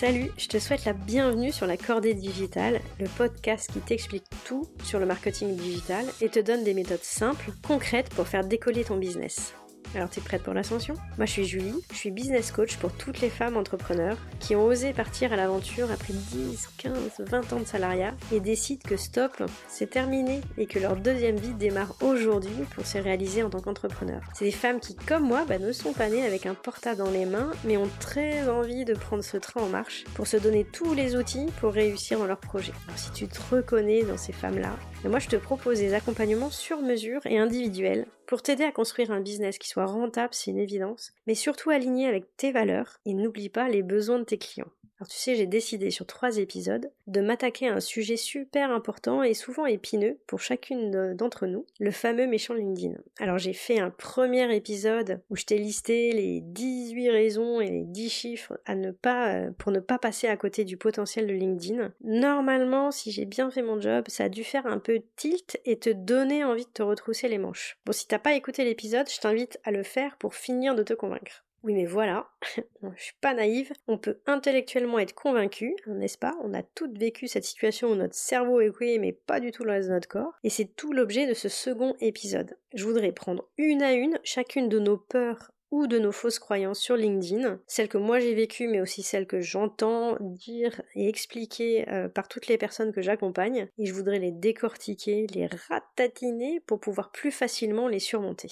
Salut, je te souhaite la bienvenue sur la Cordée Digitale, le podcast qui t'explique tout sur le marketing digital et te donne des méthodes simples, concrètes pour faire décoller ton business. Alors t'es prête pour l'ascension? Moi je suis Julie, je suis business coach pour toutes les femmes entrepreneurs qui ont osé partir à l'aventure après 10, 15, 20 ans de salariat et décident que stop, c'est terminé et que leur deuxième vie démarre aujourd'hui pour se réaliser en tant qu'entrepreneur. C'est des femmes qui, comme moi, bah, ne sont pas nées avec un portable dans les mains mais ont très envie de prendre ce train en marche pour se donner tous les outils pour réussir dans leur projet. Alors si tu te reconnais dans ces femmes-là, moi je te propose des accompagnements sur mesure et individuels pour t'aider à construire un business qui soit rentable, c'est une évidence, mais surtout aligné avec tes valeurs et n'oublie pas les besoins de tes clients. Alors tu sais, j'ai décidé sur trois épisodes de m'attaquer à un sujet super important et souvent épineux pour chacune d'entre nous, le fameux méchant LinkedIn. Alors j'ai fait un premier épisode où je t'ai listé les 18 raisons et les 10 chiffres à ne pas, euh, pour ne pas passer à côté du potentiel de LinkedIn. Normalement, si j'ai bien fait mon job, ça a dû faire un peu tilt et te donner envie de te retrousser les manches. Bon, si t'as pas écouté l'épisode, je t'invite à le faire pour finir de te convaincre. Oui, mais voilà, je suis pas naïve, on peut intellectuellement être convaincu, n'est-ce pas? On a toutes vécu cette situation où notre cerveau est couillé mais pas du tout le reste de notre corps, et c'est tout l'objet de ce second épisode. Je voudrais prendre une à une chacune de nos peurs ou de nos fausses croyances sur LinkedIn, celles que moi j'ai vécues mais aussi celles que j'entends dire et expliquer euh, par toutes les personnes que j'accompagne, et je voudrais les décortiquer, les ratatiner pour pouvoir plus facilement les surmonter.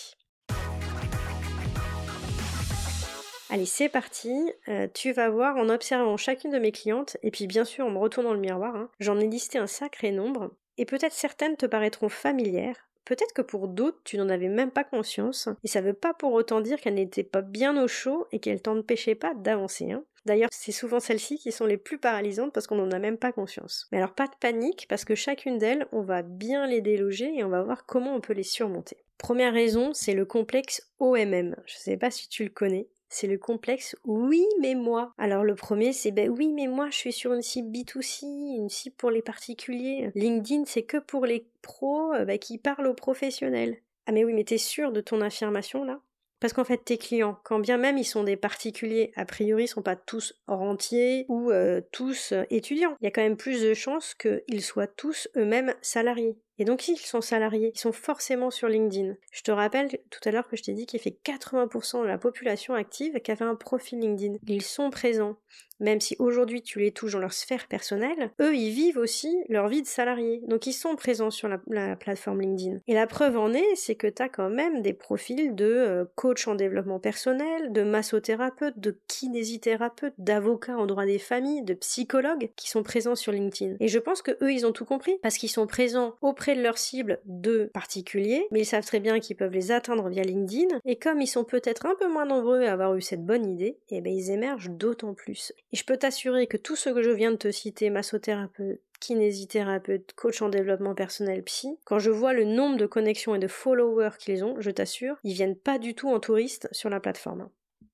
Allez, c'est parti. Euh, tu vas voir en observant chacune de mes clientes, et puis bien sûr en me retournant le miroir, hein, j'en ai listé un sacré nombre, et peut-être certaines te paraîtront familières, peut-être que pour d'autres tu n'en avais même pas conscience, et ça veut pas pour autant dire qu'elles n'étaient pas bien au chaud et qu'elles t'empêchaient pas d'avancer. Hein. D'ailleurs, c'est souvent celles-ci qui sont les plus paralysantes parce qu'on n'en a même pas conscience. Mais alors pas de panique, parce que chacune d'elles, on va bien les déloger et on va voir comment on peut les surmonter. Première raison, c'est le complexe OMM. Je sais pas si tu le connais c'est le complexe oui mais moi. Alors le premier c'est ben oui mais moi je suis sur une cible B2C, une cible pour les particuliers. LinkedIn c'est que pour les pros euh, ben, qui parlent aux professionnels. Ah mais oui mais t'es sûr de ton affirmation là? Parce qu'en fait, tes clients, quand bien même ils sont des particuliers, a priori, sont pas tous rentiers ou euh, tous euh, étudiants. Il y a quand même plus de chances qu'ils soient tous eux-mêmes salariés. Et donc s'ils sont salariés, ils sont forcément sur LinkedIn. Je te rappelle tout à l'heure que je t'ai dit qu'il fait 80% de la population active qui avait un profil LinkedIn. Ils sont présents. Même si aujourd'hui tu les touches dans leur sphère personnelle, eux ils vivent aussi leur vie de salarié. Donc ils sont présents sur la, plateforme LinkedIn. Et la preuve en est, c'est que tu as quand même des profils de euh, coach en développement personnel, de massothérapeute, de kinésithérapeute, d'avocats en droit des familles, de psychologues qui sont présents sur LinkedIn. Et je pense que eux ils ont tout compris parce qu'ils sont présents auprès de leur cible de particuliers, mais ils savent très bien qu'ils peuvent les atteindre via LinkedIn, et comme ils sont peut-être un peu moins nombreux à avoir eu cette bonne idée, et eh ben ils émergent d'autant plus. Et je peux t'assurer que tout ce que je viens de te citer, massothérapeute, kinésithérapeute, coach en développement personnel, psy, quand je vois le nombre de connexions et de followers qu'ils ont, je t'assure, ils viennent pas du tout en touriste sur la plateforme.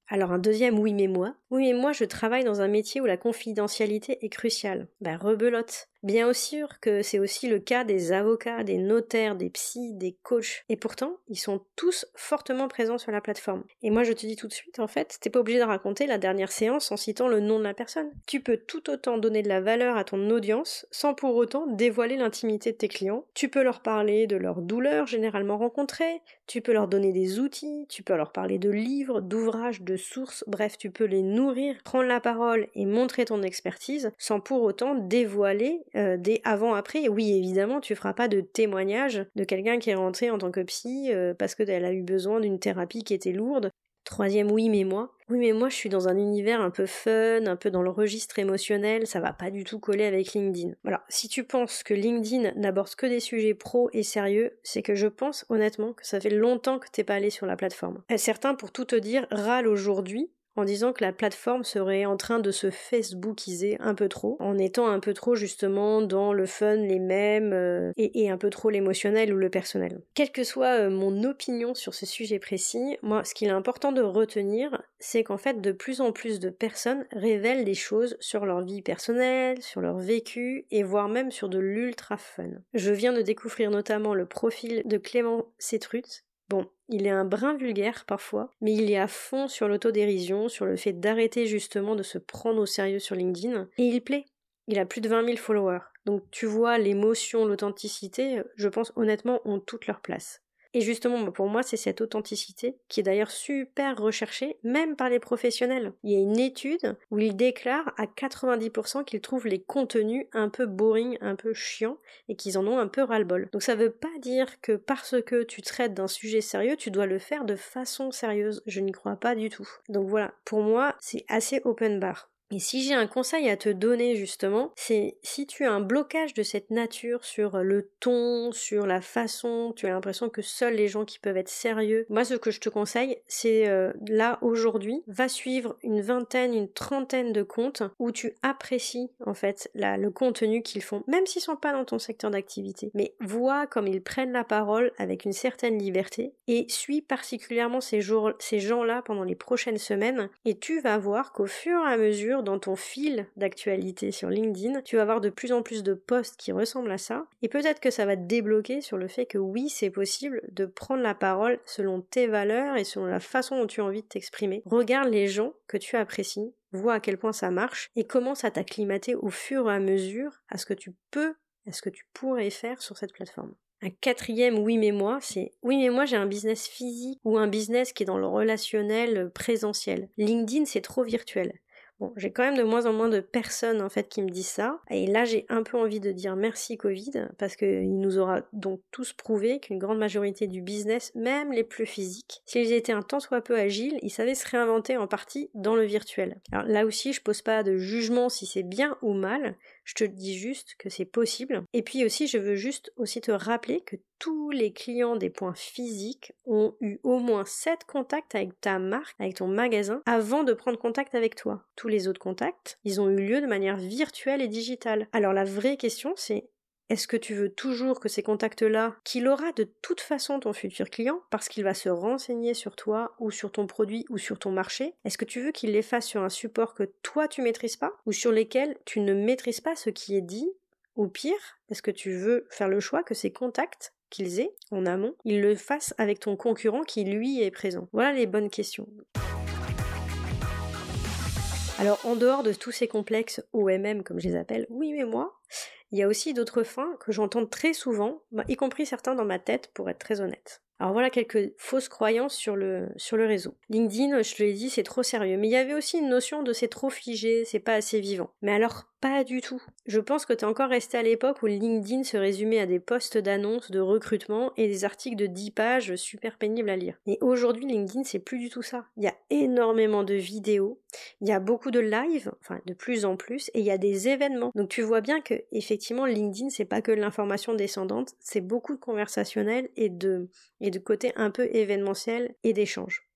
Alors un deuxième oui mais moi. Oui mais moi je travaille dans un métier où la confidentialité est cruciale. Bah rebelote. Bien sûr que c'est aussi le cas des avocats, des notaires, des psys, des coachs. Et pourtant, ils sont tous fortement présents sur la plateforme. Et moi, je te dis tout de suite, en fait, t'es pas obligé de raconter la dernière séance en citant le nom de la personne. Tu peux tout autant donner de la valeur à ton audience sans pour autant dévoiler l'intimité de tes clients. Tu peux leur parler de leurs douleurs généralement rencontrées, tu peux leur donner des outils, tu peux leur parler de livres, d'ouvrages, de sources, bref, tu peux les nourrir, prendre la parole et montrer ton expertise sans pour autant dévoiler euh, des avant-après. Oui, évidemment, tu feras pas de témoignage de quelqu'un qui est rentré en tant que psy euh, parce qu'elle a eu besoin d'une thérapie qui était lourde. Troisième, oui, mais moi. Oui, mais moi, je suis dans un univers un peu fun, un peu dans le registre émotionnel, ça va pas du tout coller avec LinkedIn. Voilà. Si tu penses que LinkedIn n'aborde que des sujets pro et sérieux, c'est que je pense honnêtement que ça fait longtemps que t'es pas allé sur la plateforme. Certains, pour tout te dire, râlent aujourd'hui en disant que la plateforme serait en train de se facebookiser un peu trop, en étant un peu trop justement dans le fun, les mêmes, euh, et, un peu trop l'émotionnel ou le personnel. Quelle que soit euh, mon opinion sur ce sujet précis, moi ce qu'il est important de retenir, c'est qu'en fait de plus en plus de personnes révèlent des choses sur leur vie personnelle, sur leur vécu, et voire même sur de l'ultra fun. Je viens de découvrir notamment le profil de Clément Cetrut, Bon, il est un brin vulgaire parfois, mais il est à fond sur l'autodérision, sur le fait d'arrêter justement de se prendre au sérieux sur LinkedIn, et il plaît. Il a plus de 20 000 followers. Donc tu vois, l'émotion, l'authenticité, je pense honnêtement, ont toute leur place. Et justement, pour moi, c'est cette authenticité qui est d'ailleurs super recherchée, même par les professionnels. Il y a une étude où ils déclarent à 90% qu'ils trouvent les contenus un peu boring, un peu chiants, et qu'ils en ont un peu ras-le-bol. Donc ça veut pas dire que parce que tu traites d'un sujet sérieux, tu dois le faire de façon sérieuse. Je n'y crois pas du tout. Donc voilà, pour moi, c'est assez open bar. Et si j'ai un conseil à te donner justement, c'est si tu as un blocage de cette nature sur le ton, sur la façon, tu as l'impression que seuls les gens qui peuvent être sérieux, moi ce que je te conseille, c'est euh, là aujourd'hui, va suivre une vingtaine, une trentaine de comptes où tu apprécies en fait le contenu qu'ils font, même s'ils sont pas dans ton secteur d'activité. Mais vois comme ils prennent la parole avec une certaine liberté et suis particulièrement ces, ces gens-là pendant les prochaines semaines et tu vas voir qu'au fur et à mesure dans ton fil d'actualité sur LinkedIn, tu vas avoir de plus en plus de posts qui ressemblent à ça, et peut-être que ça va te débloquer sur le fait que oui, c'est possible de prendre la parole selon tes valeurs et selon la façon dont tu as envie de t'exprimer. Regarde les gens que tu apprécies, vois à quel point ça marche, et commence à t'acclimater au fur et à mesure à ce que tu peux, à ce que tu pourrais faire sur cette plateforme. Un quatrième oui mais moi, c'est oui mais moi j'ai un business physique ou un business qui est dans le relationnel présentiel. LinkedIn c'est trop virtuel. J'ai quand même de moins en moins de personnes en fait qui me disent ça. Et là, j'ai un peu envie de dire merci Covid parce qu'il nous aura donc tous prouvé qu'une grande majorité du business, même les plus physiques, s'ils étaient un tant soit peu agiles, ils savaient se réinventer en partie dans le virtuel. Alors là aussi, je pose pas de jugement si c'est bien ou mal. Je te dis juste que c'est possible. Et puis aussi, je veux juste aussi te rappeler que tous les clients des points physiques ont eu au moins 7 contacts avec ta marque, avec ton magasin, avant de prendre contact avec toi. Tous les autres contacts, ils ont eu lieu de manière virtuelle et digitale. Alors la vraie question, c'est est-ce que tu veux toujours que ces contacts-là, qu'il aura de toute façon ton futur client, parce qu'il va se renseigner sur toi ou sur ton produit ou sur ton marché, est-ce que tu veux qu'il les fasse sur un support que toi tu maîtrises pas ou sur lesquels tu ne maîtrises pas ce qui est dit? Ou pire, est-ce que tu veux faire le choix que ces contacts qu'ils aient en amont, ils le fassent avec ton concurrent qui lui est présent? Voilà les bonnes questions. Alors en dehors de tous ces complexes OMM comme je les appelle, oui mais moi, il y a aussi d'autres fins que j'entends très souvent, bah, y compris certains dans ma tête pour être très honnête. Alors voilà quelques fausses croyances sur le, sur le réseau. LinkedIn, je te l'ai dit, c'est trop sérieux. Mais il y avait aussi une notion de c'est trop figé, c'est pas assez vivant. Mais alors pas du tout. Je pense que tu es encore resté à l'époque où LinkedIn se résumait à des postes d'annonces, de recrutement et des articles de 10 pages super pénibles à lire. Et aujourd'hui, LinkedIn, c'est plus du tout ça. Il y a énormément de vidéos, il y a beaucoup de live, enfin de plus en plus, et il y a des événements. Donc tu vois bien que effectivement LinkedIn, c'est pas que l'information descendante, c'est beaucoup de conversationnel et de de côté un peu événementiel et d'échange.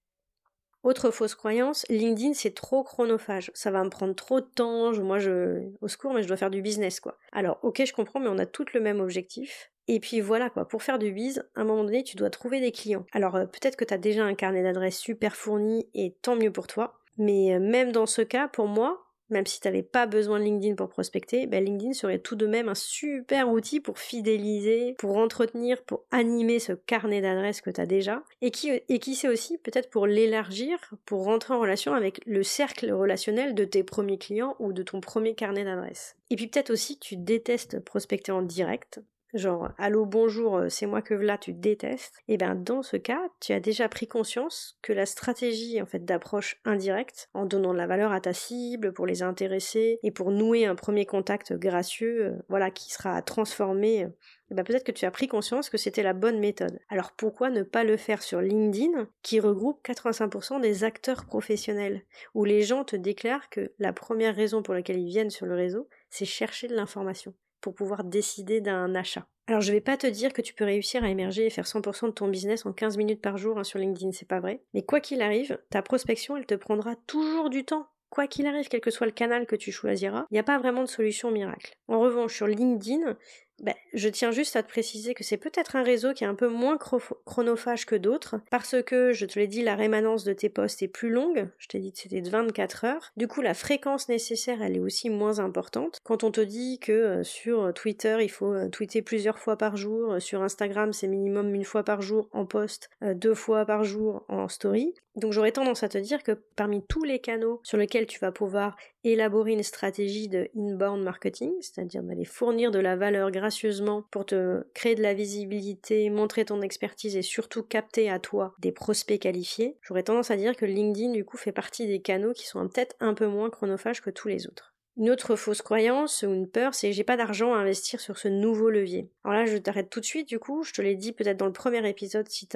Autre fausse croyance, LinkedIn c'est trop chronophage. Ça va me prendre trop de temps, moi je. Au secours, mais je dois faire du business quoi. Alors ok, je comprends, mais on a toutes le même objectif. Et puis voilà quoi, pour faire du biz, à un moment donné, tu dois trouver des clients. Alors euh, peut-être que tu as déjà un carnet d'adresses super fourni et tant mieux pour toi. Mais euh, même dans ce cas, pour moi, même si tu n'avais pas besoin de LinkedIn pour prospecter, ben LinkedIn serait tout de même un super outil pour fidéliser, pour entretenir, pour animer ce carnet d'adresses que tu as déjà, et qui, et qui sait aussi peut-être pour l'élargir, pour rentrer en relation avec le cercle relationnel de tes premiers clients ou de ton premier carnet d'adresses. Et puis peut-être aussi tu détestes prospecter en direct, genre allô bonjour euh, c'est moi que là tu détestes et eh bien dans ce cas tu as déjà pris conscience que la stratégie en fait d'approche indirecte en donnant de la valeur à ta cible pour les intéresser et pour nouer un premier contact gracieux euh, voilà qui sera transformé euh, eh ben peut-être que tu as pris conscience que c'était la bonne méthode. Alors pourquoi ne pas le faire sur LinkedIn, qui regroupe 85% des acteurs professionnels, où les gens te déclarent que la première raison pour laquelle ils viennent sur le réseau, c'est chercher de l'information? Pour pouvoir décider d'un achat. Alors je vais pas te dire que tu peux réussir à émerger et faire 100% de ton business en 15 minutes par jour hein, sur LinkedIn, c'est pas vrai. Mais quoi qu'il arrive, ta prospection, elle te prendra toujours du temps. Quoi qu'il arrive, quel que soit le canal que tu choisiras, il n'y a pas vraiment de solution miracle. En revanche, sur LinkedIn, ben, je tiens juste à te préciser que c'est peut-être un réseau qui est un peu moins chronophage que d'autres, parce que, je te l'ai dit, la rémanence de tes posts est plus longue, je t'ai dit que c'était de 24 heures, du coup la fréquence nécessaire elle est aussi moins importante. Quand on te dit que euh, sur Twitter il faut euh, tweeter plusieurs fois par jour, euh, sur Instagram c'est minimum une fois par jour en post, deux fois par jour en story, donc j'aurais tendance à te dire que parmi tous les canaux sur lesquels tu vas pouvoir élaborer une stratégie de inbound marketing, c'est-à-dire d'aller fournir de la valeur gracieusement pour te créer de la visibilité, montrer ton expertise et surtout capter à toi des prospects qualifiés, j'aurais tendance à dire que LinkedIn du coup fait partie des canaux qui sont peut-être un peu moins chronophages que tous les autres. Une autre fausse croyance ou une peur, c'est j'ai pas d'argent à investir sur ce nouveau levier. Alors là, je t'arrête tout de suite, du coup, je te l'ai dit peut-être dans le premier épisode si,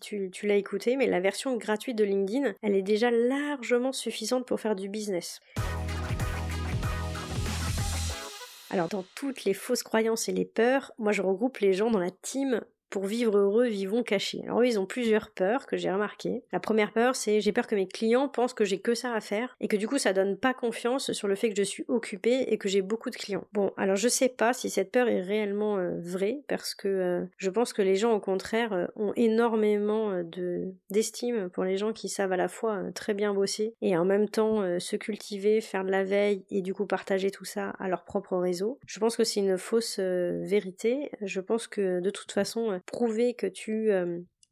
tu l'as écouté, mais la version gratuite de LinkedIn, elle est déjà largement suffisante pour faire du business. Alors dans toutes les fausses croyances et les peurs, moi je regroupe les gens dans la team pour vivre heureux, vivons cachés. Alors eux, ils ont plusieurs peurs que j'ai remarquées. La première peur, c'est j'ai peur que mes clients pensent que j'ai que ça à faire et que du coup ça donne pas confiance sur le fait que je suis occupée et que j'ai beaucoup de clients. Bon, alors je sais pas si cette peur est réellement euh, vraie parce que euh, je pense que les gens au contraire euh, ont énormément de d'estime pour les gens qui savent à la fois très bien bosser et en même temps se cultiver, faire de la veille et du coup partager tout ça à leur propre réseau. Je pense que c'est une fausse vérité. Je pense que de toute façon prouver que tu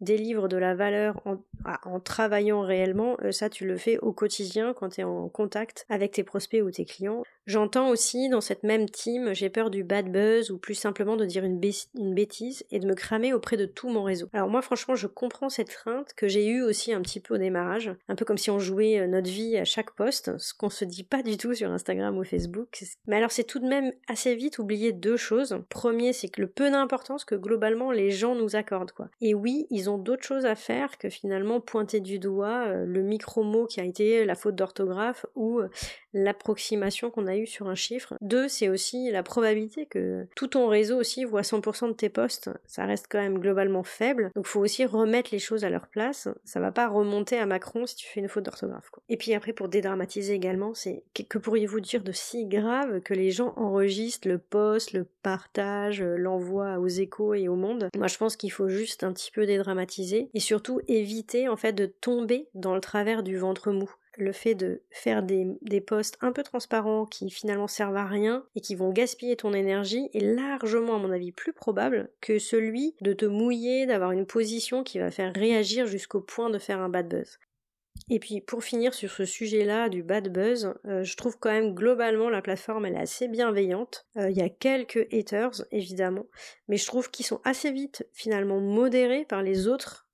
délivres de la valeur en, ah, travaillant réellement, euh, ça tu le fais au quotidien quand tu es en contact avec tes prospects ou tes clients. J'entends aussi dans cette même team, j'ai peur du bad buzz ou plus simplement de dire une, bêtise et de me cramer auprès de tout mon réseau. Alors moi franchement je comprends cette crainte que j'ai eue aussi un petit peu au démarrage, un peu comme si on jouait euh, notre vie à chaque poste, ce qu'on se dit pas du tout sur Instagram ou Facebook. Mais alors c'est tout de même assez vite oublier deux choses. Premier c'est que le peu d'importance que globalement les gens nous accordent quoi. Et oui ils ont d'autres choses à faire que finalement pointer du doigt euh, le micro-mot qui a été la faute d'orthographe ou euh, l'approximation qu'on a eue sur un chiffre. Deux, c'est aussi la probabilité que tout ton réseau aussi voit 100% de tes posts. Ça reste quand même globalement faible. Donc faut aussi remettre les choses à leur place. Ça va pas remonter à Macron si tu fais une faute d'orthographe. Et puis après, pour dédramatiser également, c'est que pourriez-vous dire de si grave que les gens enregistrent le post, le partage, l'envoi aux échos et au monde? Moi, je pense qu'il faut juste un petit peu dédramatiser et surtout éviter en fait de tomber dans le travers du ventre mou le fait de faire des, des posts un peu transparents qui finalement servent à rien et qui vont gaspiller ton énergie est largement à mon avis plus probable que celui de te mouiller, d'avoir une position qui va faire réagir jusqu'au point de faire un bad buzz. Et puis pour finir sur ce sujet-là du bad buzz, euh, je trouve quand même globalement la plateforme elle est assez bienveillante. Euh, il y a quelques haters évidemment, mais je trouve qu'ils sont assez vite finalement modérés par les autres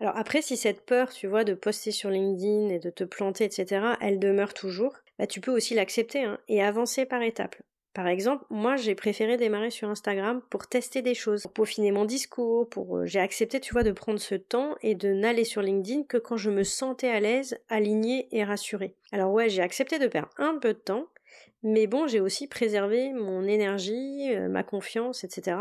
alors après, si cette peur, tu vois, de poster sur LinkedIn et de te planter, etc., elle demeure toujours, bah tu peux aussi l'accepter hein, et avancer par étapes. Par exemple, moi j'ai préféré démarrer sur Instagram pour tester des choses, pour peaufiner mon discours, pour euh, j'ai accepté, tu vois, de prendre ce temps et de n'aller sur LinkedIn que quand je me sentais à l'aise, alignée et rassurée. Alors ouais, j'ai accepté de perdre un peu de temps, mais bon, j'ai aussi préservé mon énergie, euh, ma confiance, etc.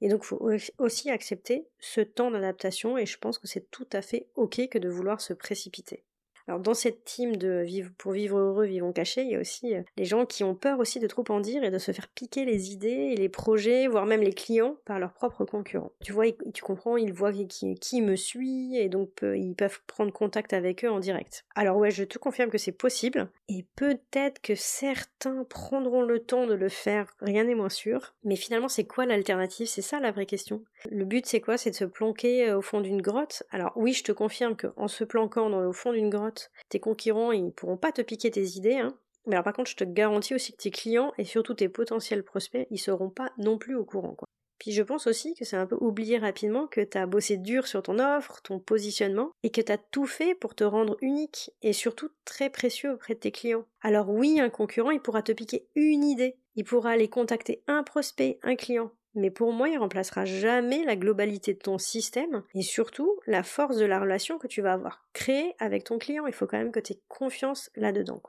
Et donc, il faut aussi accepter ce temps d'adaptation et je pense que c'est tout à fait ok que de vouloir se précipiter. Alors dans cette team de vivre pour vivre heureux, vivons cachés, il y a aussi euh, les gens qui ont peur aussi de trop en dire et de se faire piquer les idées et les projets, voire même les clients par leurs propres concurrents. Tu vois, tu comprends, ils voient qui, me suit et donc ils peuvent prendre contact avec eux en direct. Alors ouais, je te confirme que c'est possible et peut-être que certains prendront le temps de le faire, rien n'est moins sûr. Mais finalement, c'est quoi l'alternative? C'est ça la vraie question. Le but c'est quoi? C'est de se planquer euh, au fond d'une grotte? Alors oui, je te confirme qu'en se planquant dans, au fond d'une grotte, tes concurrents, ils pourront pas te piquer tes idées, hein. Mais alors par contre, je te garantis aussi que tes clients et surtout tes potentiels prospects, ils seront pas non plus au courant. Puis je pense aussi que c'est un peu oublier rapidement que tu as bossé dur sur ton offre, ton positionnement, et que tu as tout fait pour te rendre unique et surtout très précieux auprès de tes clients. Alors oui, un concurrent, il pourra te piquer une idée, il pourra aller contacter un prospect, un client, mais pour moi, il remplacera jamais la globalité de ton système et surtout la force de la relation que tu vas avoir créée avec ton client. Il faut quand même que tu aies confiance là-dedans.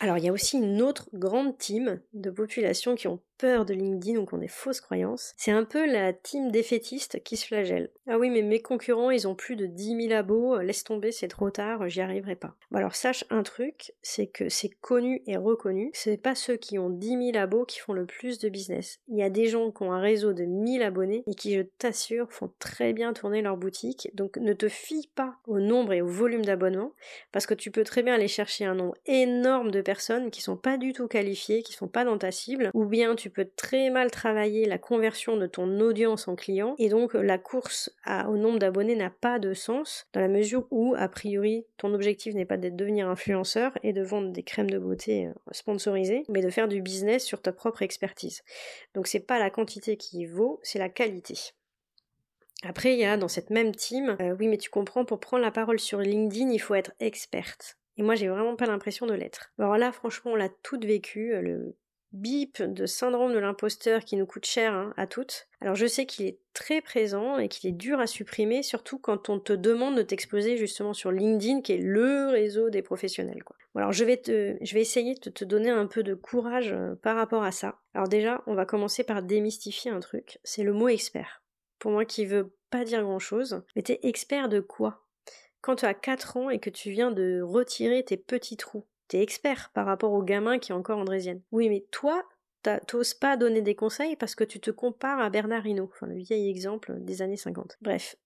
Alors il y a aussi une autre grande team de populations qui ont peur de LinkedIn ou qui ont des fausses croyances. C'est un peu la team défaitiste qui se flagelle. Ah oui, mais mes concurrents, ils ont plus de 10 000 abos, laisse tomber, c'est trop tard, j'y arriverai pas. Bon alors sache un truc, c'est que c'est connu et reconnu, c'est pas ceux qui ont 10 000 abos qui font le plus de business. Il y a des gens qui ont un réseau de 1000 abonnés et qui, je t'assure, font très bien tourner leur boutique. Donc ne te fie pas au nombre et au volume d'abonnements, parce que tu peux très bien aller chercher un nombre énorme de personnes qui sont pas du tout qualifiées, qui sont pas dans ta cible, ou bien tu peux très mal travailler la conversion de ton audience en client, et donc la course au nombre d'abonnés n'a pas de sens, dans la mesure où, a priori, ton objectif n'est pas de devenir influenceur et de vendre des crèmes de beauté euh, sponsorisées, mais de faire du business sur ta propre expertise. Donc c'est pas la quantité qui vaut, c'est la qualité. Après, il y a dans cette même team, euh, oui, mais tu comprends, pour prendre la parole sur LinkedIn, il faut être experte. Et moi, j'ai vraiment pas l'impression de l'être. Alors là, franchement, on l'a toutes vécu, euh, bip de syndrome de l'imposteur qui nous coûte cher hein, à toutes. Alors je sais qu'il est très présent et qu'il est dur à supprimer, surtout quand on te demande de t'exposer justement sur LinkedIn, qui est le réseau des professionnels. Quoi. alors je vais, te, je vais essayer de te donner un peu de courage euh, par rapport à ça. Alors déjà, on va commencer par démystifier un truc, c'est le mot expert pour moi qui veut pas dire grand chose. Mais t'es expert de quoi? Quand tu as 4 ans et que tu viens de retirer tes petits trous, t'es expert par rapport au gamin qui est encore andrésienne. Oui, mais toi, t'oses pas donner des conseils parce que tu te compares à Bernard enfin le vieil exemple des années 50. Bref,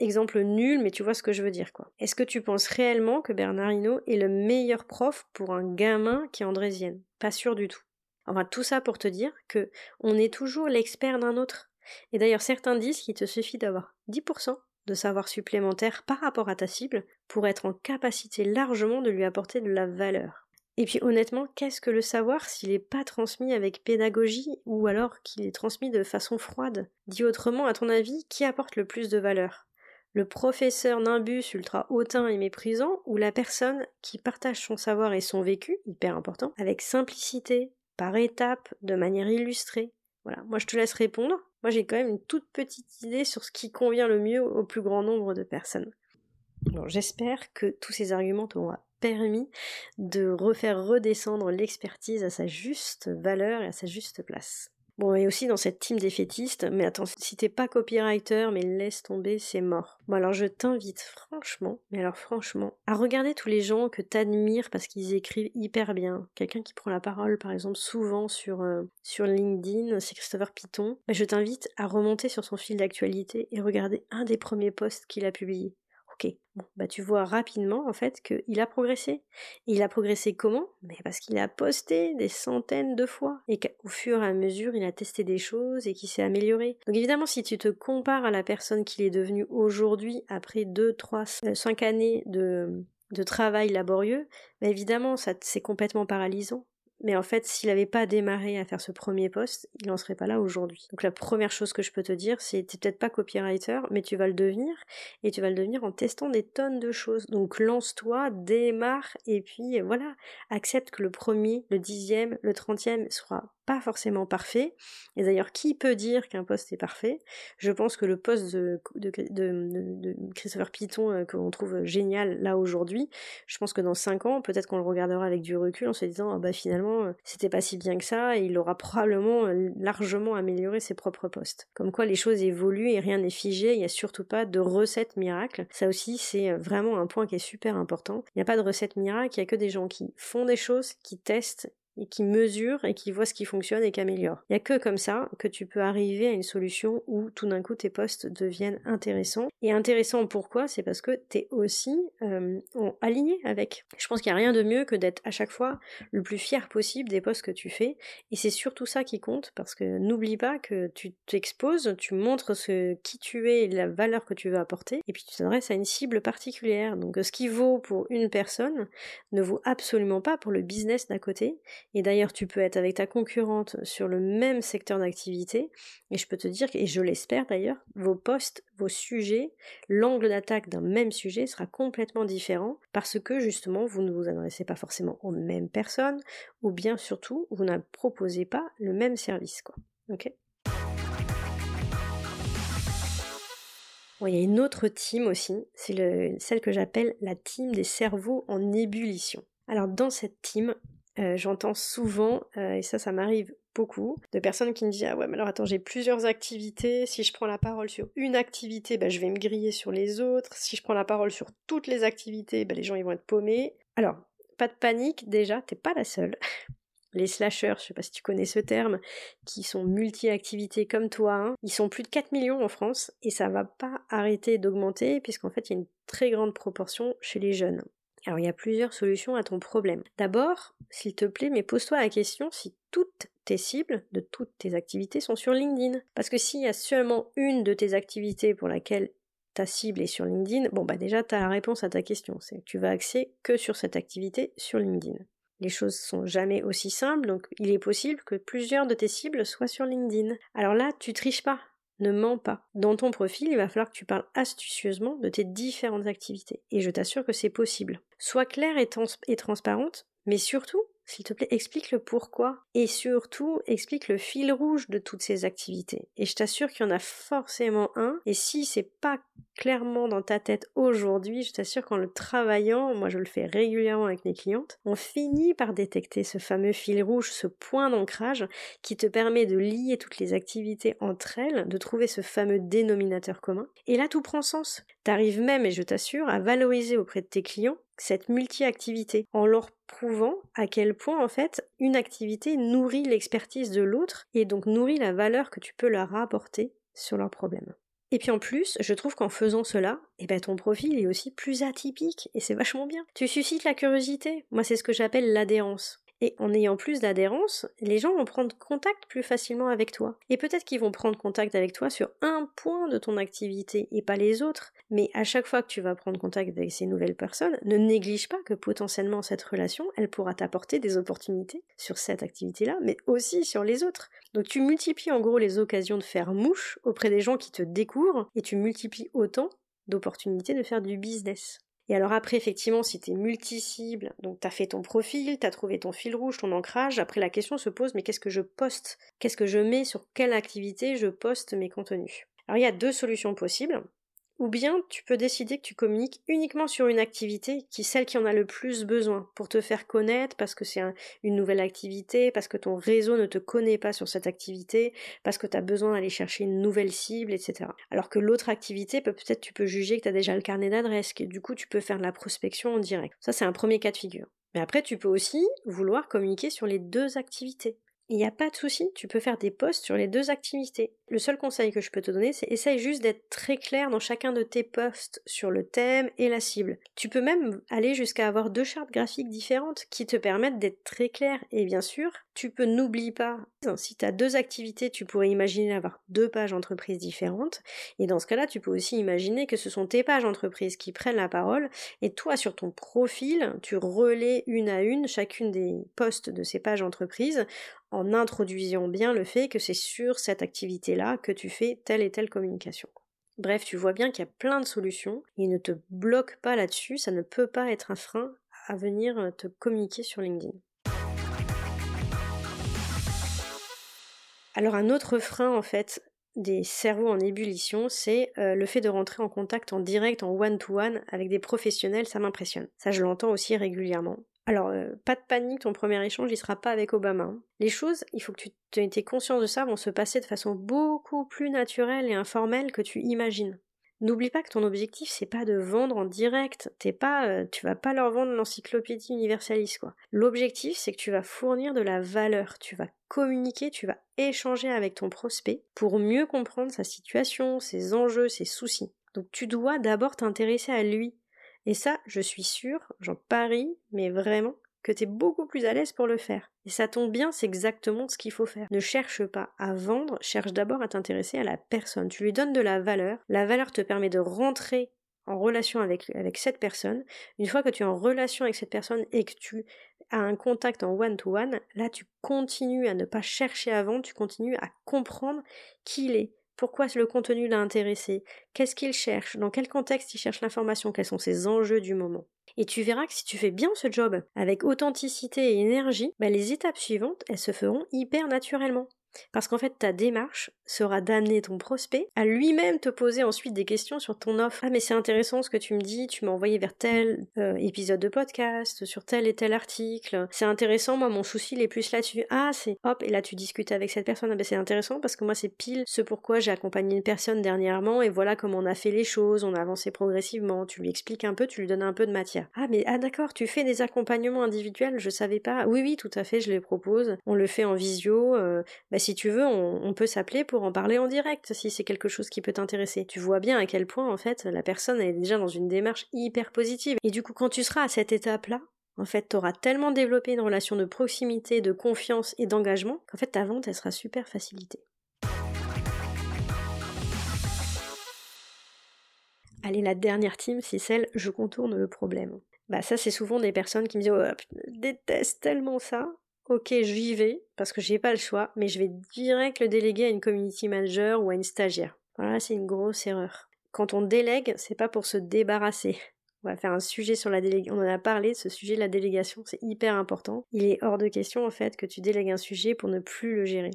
exemple nul, mais tu vois ce que je veux dire, quoi. Est-ce que tu penses réellement que Bernard est le meilleur prof pour un gamin qui est andrésienne? Pas sûr du tout. Enfin, tout ça pour te dire que on est toujours l'expert d'un autre. Et d'ailleurs, certains disent qu'il te suffit d'avoir 10% de savoir supplémentaire par rapport à ta cible pour être en capacité largement de lui apporter de la valeur. Et puis honnêtement, qu'est-ce que le savoir s'il n'est pas transmis avec pédagogie ou alors qu'il est transmis de façon froide? Dit autrement, à ton avis, qui apporte le plus de valeur? Le professeur nimbus ultra hautain et méprisant ou la personne qui partage son savoir et son vécu, hyper important, avec simplicité, par étapes, de manière illustrée? Voilà, moi je te laisse répondre. Moi, j'ai quand même une toute petite idée sur ce qui convient le mieux au plus grand nombre de personnes. j'espère que tous ces arguments t'auront permis de refaire redescendre l'expertise à sa juste valeur et à sa juste place. Bon, et aussi dans cette team défaitiste, mais attends, si t'es pas copywriter, mais laisse tomber, c'est mort. Bon, alors je t'invite franchement, mais alors franchement, à regarder tous les gens que t'admires parce qu'ils écrivent hyper bien. Quelqu'un qui prend la parole, par exemple, souvent sur, euh, sur LinkedIn, c'est Christopher Piton. Mais je t'invite à remonter sur son fil d'actualité et regarder un des premiers posts qu'il a publié. Bon, bah tu vois rapidement en fait qu'il a progressé. il a progressé comment? Mais parce qu'il a posté des centaines de fois et qu'au fur et à mesure il a testé des choses et qu'il s'est amélioré. Donc évidemment si tu te compares à la personne qu'il est devenu aujourd'hui après 2, 3, 5 années de, de travail laborieux, bah évidemment ça c'est complètement paralysant. Mais en fait, s'il n'avait pas démarré à faire ce premier poste, il n'en serait pas là aujourd'hui. Donc la première chose que je peux te dire, c'est t'es peut-être pas copywriter, mais tu vas le devenir, et tu vas le devenir en testant des tonnes de choses. Donc lance-toi, démarre, et puis voilà, accepte que le premier, le dixième, le trentième sera pas forcément parfait. Et d'ailleurs, qui peut dire qu'un poste est parfait? Je pense que le poste de, Christopher Piton euh, qu'on trouve génial là aujourd'hui, je pense que dans 5 ans, peut-être qu'on le regardera avec du recul en se disant ah bah finalement euh, c'était pas si bien que ça il aura probablement euh, largement amélioré ses propres postes. Comme quoi les choses évoluent et rien n'est figé, il n'y a surtout pas de recette miracle. Ça aussi c'est vraiment un point qui est super important. Il n'y a pas de recette miracle, il n'y a que des gens qui font des choses, qui testent et qui mesure et qui voit ce qui fonctionne et qui améliore. Il n'y a que comme ça que tu peux arriver à une solution où tout d'un coup tes postes deviennent intéressants. Et intéressants pourquoi? C'est parce que tu es aussi euh, aligné avec. Je pense qu'il n'y a rien de mieux que d'être à chaque fois le plus fier possible des postes que tu fais. Et c'est surtout ça qui compte parce que n'oublie pas que tu t'exposes, tu montres ce qui tu es et la valeur que tu veux apporter et puis tu t'adresses à une cible particulière. Donc ce qui vaut pour une personne ne vaut absolument pas pour le business d'à côté et d'ailleurs, tu peux être avec ta concurrente sur le même secteur d'activité. Et je peux te dire, et je l'espère d'ailleurs, vos postes, vos sujets, l'angle d'attaque d'un même sujet sera complètement différent parce que justement, vous ne vous adressez pas forcément aux mêmes personnes ou bien surtout, vous ne proposez pas le même service. Quoi. Ok? Il y a une autre team aussi, c'est celle que j'appelle la team des cerveaux en ébullition. Alors dans cette team, euh, j'entends souvent, euh, et ça ça m'arrive beaucoup de personnes qui me disent Ah ouais, mais alors attends, j'ai plusieurs activités. Si je prends la parole sur une activité, bah, je vais me griller sur les autres. Si je prends la parole sur toutes les activités, bah, les gens ils vont être paumés. Alors, pas de panique, déjà, t'es pas la seule. Les slashers, je sais pas si tu connais ce terme, qui sont multi-activités comme toi, hein, ils sont plus de 4 millions en France et ça va pas arrêter d'augmenter puisqu'en fait il y a une très grande proportion chez les jeunes. Alors il y a plusieurs solutions à ton problème. D'abord, s'il te plaît, mais pose-toi la question si toutes tes cibles de toutes tes activités sont sur LinkedIn. Parce que s'il y a seulement une de tes activités pour laquelle ta cible est sur LinkedIn, bon bah déjà tu as la réponse à ta question, c'est que tu vas axer que sur cette activité sur LinkedIn. Les choses sont jamais aussi simples, donc il est possible que plusieurs de tes cibles soient sur LinkedIn. Alors là, tu triches pas, ne mens pas. Dans ton profil, il va falloir que tu parles astucieusement de tes différentes activités. Et je t'assure que c'est possible. Sois claire et, transparente, mais surtout, s'il te plaît, explique le pourquoi et surtout explique le fil rouge de toutes ces activités. Et je t'assure qu'il y en a forcément un. Et si c'est pas clairement dans ta tête aujourd'hui, je t'assure qu'en le travaillant, moi je le fais régulièrement avec mes clientes, on finit par détecter ce fameux fil rouge, ce point d'ancrage qui te permet de lier toutes les activités entre elles, de trouver ce fameux dénominateur commun. Et là tout prend sens. T'arrives même, et je t'assure, à valoriser auprès de tes clients cette multi-activité en leur prouvant à quel point en fait une activité nourrit l'expertise de l'autre et donc nourrit la valeur que tu peux leur apporter sur leurs problèmes. Et puis en plus, je trouve qu'en faisant cela, eh ben ton profil est aussi plus atypique et c'est vachement bien. Tu suscites la curiosité. Moi, c'est ce que j'appelle l'adhérence. Et en ayant plus d'adhérence, les gens vont prendre contact plus facilement avec toi. Et peut-être qu'ils vont prendre contact avec toi sur un point de ton activité et pas les autres. Mais à chaque fois que tu vas prendre contact avec ces nouvelles personnes, ne néglige pas que potentiellement cette relation, elle pourra t'apporter des opportunités sur cette activité-là, mais aussi sur les autres. Donc tu multiplies en gros les occasions de faire mouche auprès des gens qui te découvrent et tu multiplies autant d'opportunités de faire du business. Et alors après, effectivement, si tu es multi-cible, donc tu as fait ton profil, tu as trouvé ton fil rouge, ton ancrage, après la question se pose, mais qu'est-ce que je poste? Qu'est-ce que je mets sur quelle activité je poste mes contenus? Alors il y a deux solutions possibles. Ou bien tu peux décider que tu communiques uniquement sur une activité qui est celle qui en a le plus besoin pour te faire connaître parce que c'est une nouvelle activité, parce que ton réseau ne te connaît pas sur cette activité, parce que tu as besoin d'aller chercher une nouvelle cible, etc. Alors que l'autre activité, peut-être tu peux juger que tu as déjà le carnet d'adresses, que du coup tu peux faire de la prospection en direct. Ça c'est un premier cas de figure. Mais après tu peux aussi vouloir communiquer sur les deux activités. Il n'y a pas de souci, tu peux faire des posts sur les deux activités. Le seul conseil que je peux te donner, c'est essaye juste d'être très clair dans chacun de tes posts sur le thème et la cible. Tu peux même aller jusqu'à avoir deux chartes graphiques différentes qui te permettent d'être très clair. Et bien sûr, tu peux n'oublie pas, si tu as deux activités, tu pourrais imaginer avoir deux pages entreprises différentes. Et dans ce cas-là, tu peux aussi imaginer que ce sont tes pages entreprises qui prennent la parole et toi, sur ton profil, tu relais une à une chacune des posts de ces pages entreprises en introduisant bien le fait que c'est sur cette activité-là que tu fais telle et telle communication. Bref, tu vois bien qu'il y a plein de solutions, il ne te bloque pas là-dessus, ça ne peut pas être un frein à venir te communiquer sur LinkedIn. Alors un autre frein en fait des cerveaux en ébullition, c'est euh, le fait de rentrer en contact en direct, en one-to-one -one avec des professionnels, ça m'impressionne. Ça je l'entends aussi régulièrement. Alors, euh, pas de panique, ton premier échange, il sera pas avec Obama. Hein. Les choses, il faut que tu aies conscience de ça, vont se passer de façon beaucoup plus naturelle et informelle que tu imagines. N'oublie pas que ton objectif, c'est pas de vendre en direct. T'es pas, euh, tu vas pas leur vendre l'encyclopédie universaliste. L'objectif, c'est que tu vas fournir de la valeur. Tu vas communiquer, tu vas échanger avec ton prospect pour mieux comprendre sa situation, ses enjeux, ses soucis. Donc tu dois d'abord t'intéresser à lui, et ça, je suis sûre, j'en parie, mais vraiment, que tu es beaucoup plus à l'aise pour le faire. Et ça tombe bien, c'est exactement ce qu'il faut faire. Ne cherche pas à vendre, cherche d'abord à t'intéresser à la personne. Tu lui donnes de la valeur. La valeur te permet de rentrer en relation avec, cette personne. Une fois que tu es en relation avec cette personne et que tu as un contact en one-to-one, là tu continues à ne pas chercher à vendre, tu continues à comprendre qui il est, pourquoi le contenu l'a intéressé? Qu'est-ce qu'il cherche? Dans quel contexte il cherche l'information? Quels sont ses enjeux du moment? Et tu verras que si tu fais bien ce job avec authenticité et énergie, bah, les étapes suivantes, elles se feront hyper naturellement. Parce qu'en fait, ta démarche sera d'amener ton prospect à lui-même te poser ensuite des questions sur ton offre. Ah mais c'est intéressant ce que tu me dis, tu m'as envoyé vers tel euh, épisode de podcast, sur tel et tel article. C'est intéressant, moi mon souci il est plus là-dessus. Ah c'est hop, et là tu discutes avec cette personne. Ah ben c'est intéressant parce que moi c'est pile ce pourquoi j'ai accompagné une personne dernièrement et voilà comment on a fait les choses, on a avancé progressivement. Tu lui expliques un peu, tu lui donnes un peu de matière. Ah mais ah d'accord, tu fais des accompagnements individuels, je savais pas. Oui oui, tout à fait, je les propose. On le fait en visio. Euh, bah, si tu veux, on, peut s'appeler pour en parler en direct si c'est quelque chose qui peut t'intéresser. Tu vois bien à quel point en fait la personne est déjà dans une démarche hyper positive. Et du coup, quand tu seras à cette étape-là, en fait, tu auras tellement développé une relation de proximité, de confiance et d'engagement qu'en fait ta vente elle sera super facilitée. Allez, la dernière team, c'est celle je contourne le problème. Bah ça c'est souvent des personnes qui me disent oh, je déteste tellement ça ok, j'y vais, parce que j'ai pas le choix, mais je vais direct le déléguer à une community manager ou à une stagiaire. Voilà, c'est une grosse erreur. Quand on délègue, c'est pas pour se débarrasser. On va faire un sujet sur la délégation. On en a parlé, ce sujet de la délégation, c'est hyper important. Il est hors de question, en fait, que tu délègues un sujet pour ne plus le gérer.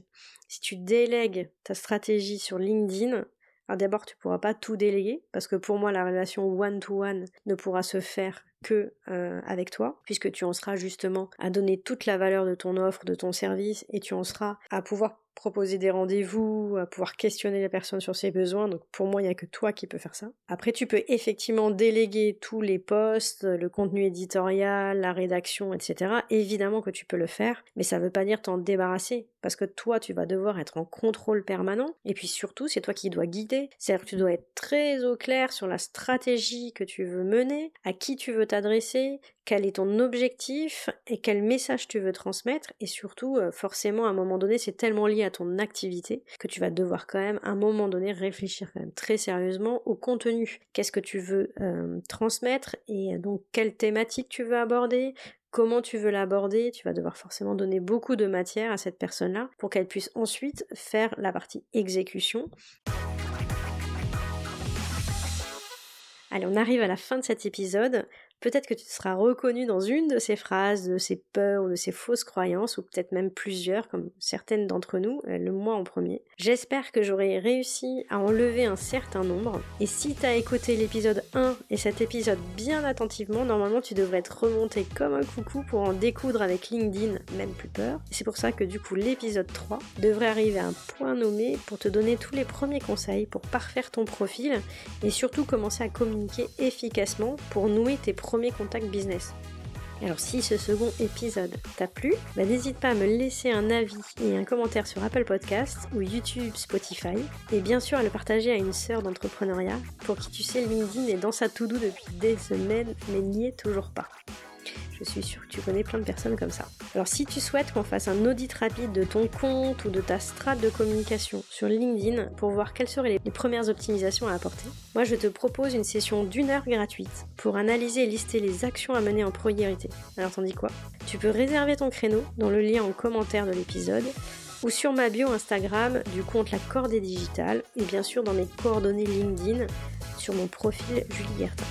Si tu délègues ta stratégie sur LinkedIn, alors d'abord, tu pourras pas tout déléguer, parce que pour moi, la relation one-to-one ne pourra se faire que euh, avec toi, puisque tu en seras justement à donner toute la valeur de ton offre, de ton service, et tu en seras à pouvoir proposer des rendez-vous, à pouvoir questionner la personne sur ses besoins. Donc pour moi, il n'y a que toi qui peux faire ça. Après, tu peux effectivement déléguer tous les postes, le contenu éditorial, la rédaction, etc. Évidemment que tu peux le faire, mais ça ne veut pas dire t'en débarrasser, parce que toi, tu vas devoir être en contrôle permanent. Et puis surtout, c'est toi qui dois guider. C'est-à-dire que tu dois être très au clair sur la stratégie que tu veux mener, à qui tu veux t'adresser, quel est ton objectif et quel message tu veux transmettre et surtout euh, forcément à un moment donné c'est tellement lié à ton activité que tu vas devoir quand même à un moment donné réfléchir très sérieusement au contenu qu'est-ce que tu veux euh, transmettre et donc quelle thématique tu veux aborder comment tu veux l'aborder, tu vas devoir forcément donner beaucoup de matière à cette personne-là pour qu'elle puisse ensuite faire la partie exécution. Allez, on arrive à la fin de cet épisode. Peut-être que tu seras reconnu dans une de ces phrases, de ces peurs ou de ces fausses croyances, ou peut-être même plusieurs, comme certaines d'entre nous, euh, le moi en premier. J'espère que j'aurai réussi à enlever un certain nombre. Et si tu as écouté l'épisode 1 et cet épisode bien attentivement, normalement tu devrais être remonté comme un coucou pour en découdre avec LinkedIn, même plus peur. C'est pour ça que du coup l'épisode 3 devrait arriver à un point nommé pour te donner tous les premiers conseils pour parfaire ton profil et surtout commencer à communiquer efficacement pour nouer tes contact business. Alors si ce second épisode t'a plu, bah, n'hésite pas à me laisser un avis et un commentaire sur Apple Podcast ou YouTube, Spotify, et bien sûr à le partager à une sœur d'entrepreneuriat pour qui tu sais LinkedIn est dans sa to-do depuis des semaines mais n'y est toujours pas. Je suis sûre que tu connais plein de personnes comme ça. Alors si tu souhaites qu'on fasse un audit rapide de ton compte ou de ta strate de communication sur LinkedIn pour voir quelles seraient les premières optimisations à apporter, moi je te propose une session d'une heure gratuite pour analyser et lister les actions à mener en priorité. Alors t'en dis quoi? Tu peux réserver ton créneau dans le lien en commentaire de l'épisode ou sur ma bio Instagram du compte La Cordée Digitale et bien sûr dans mes coordonnées LinkedIn sur mon profil Julie Gertin.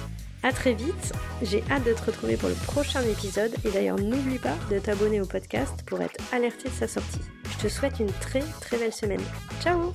A très vite, j'ai hâte de te retrouver pour le prochain épisode et d'ailleurs n'oublie pas de t'abonner au podcast pour être alerté de sa sortie. Je te souhaite une très très belle semaine. Ciao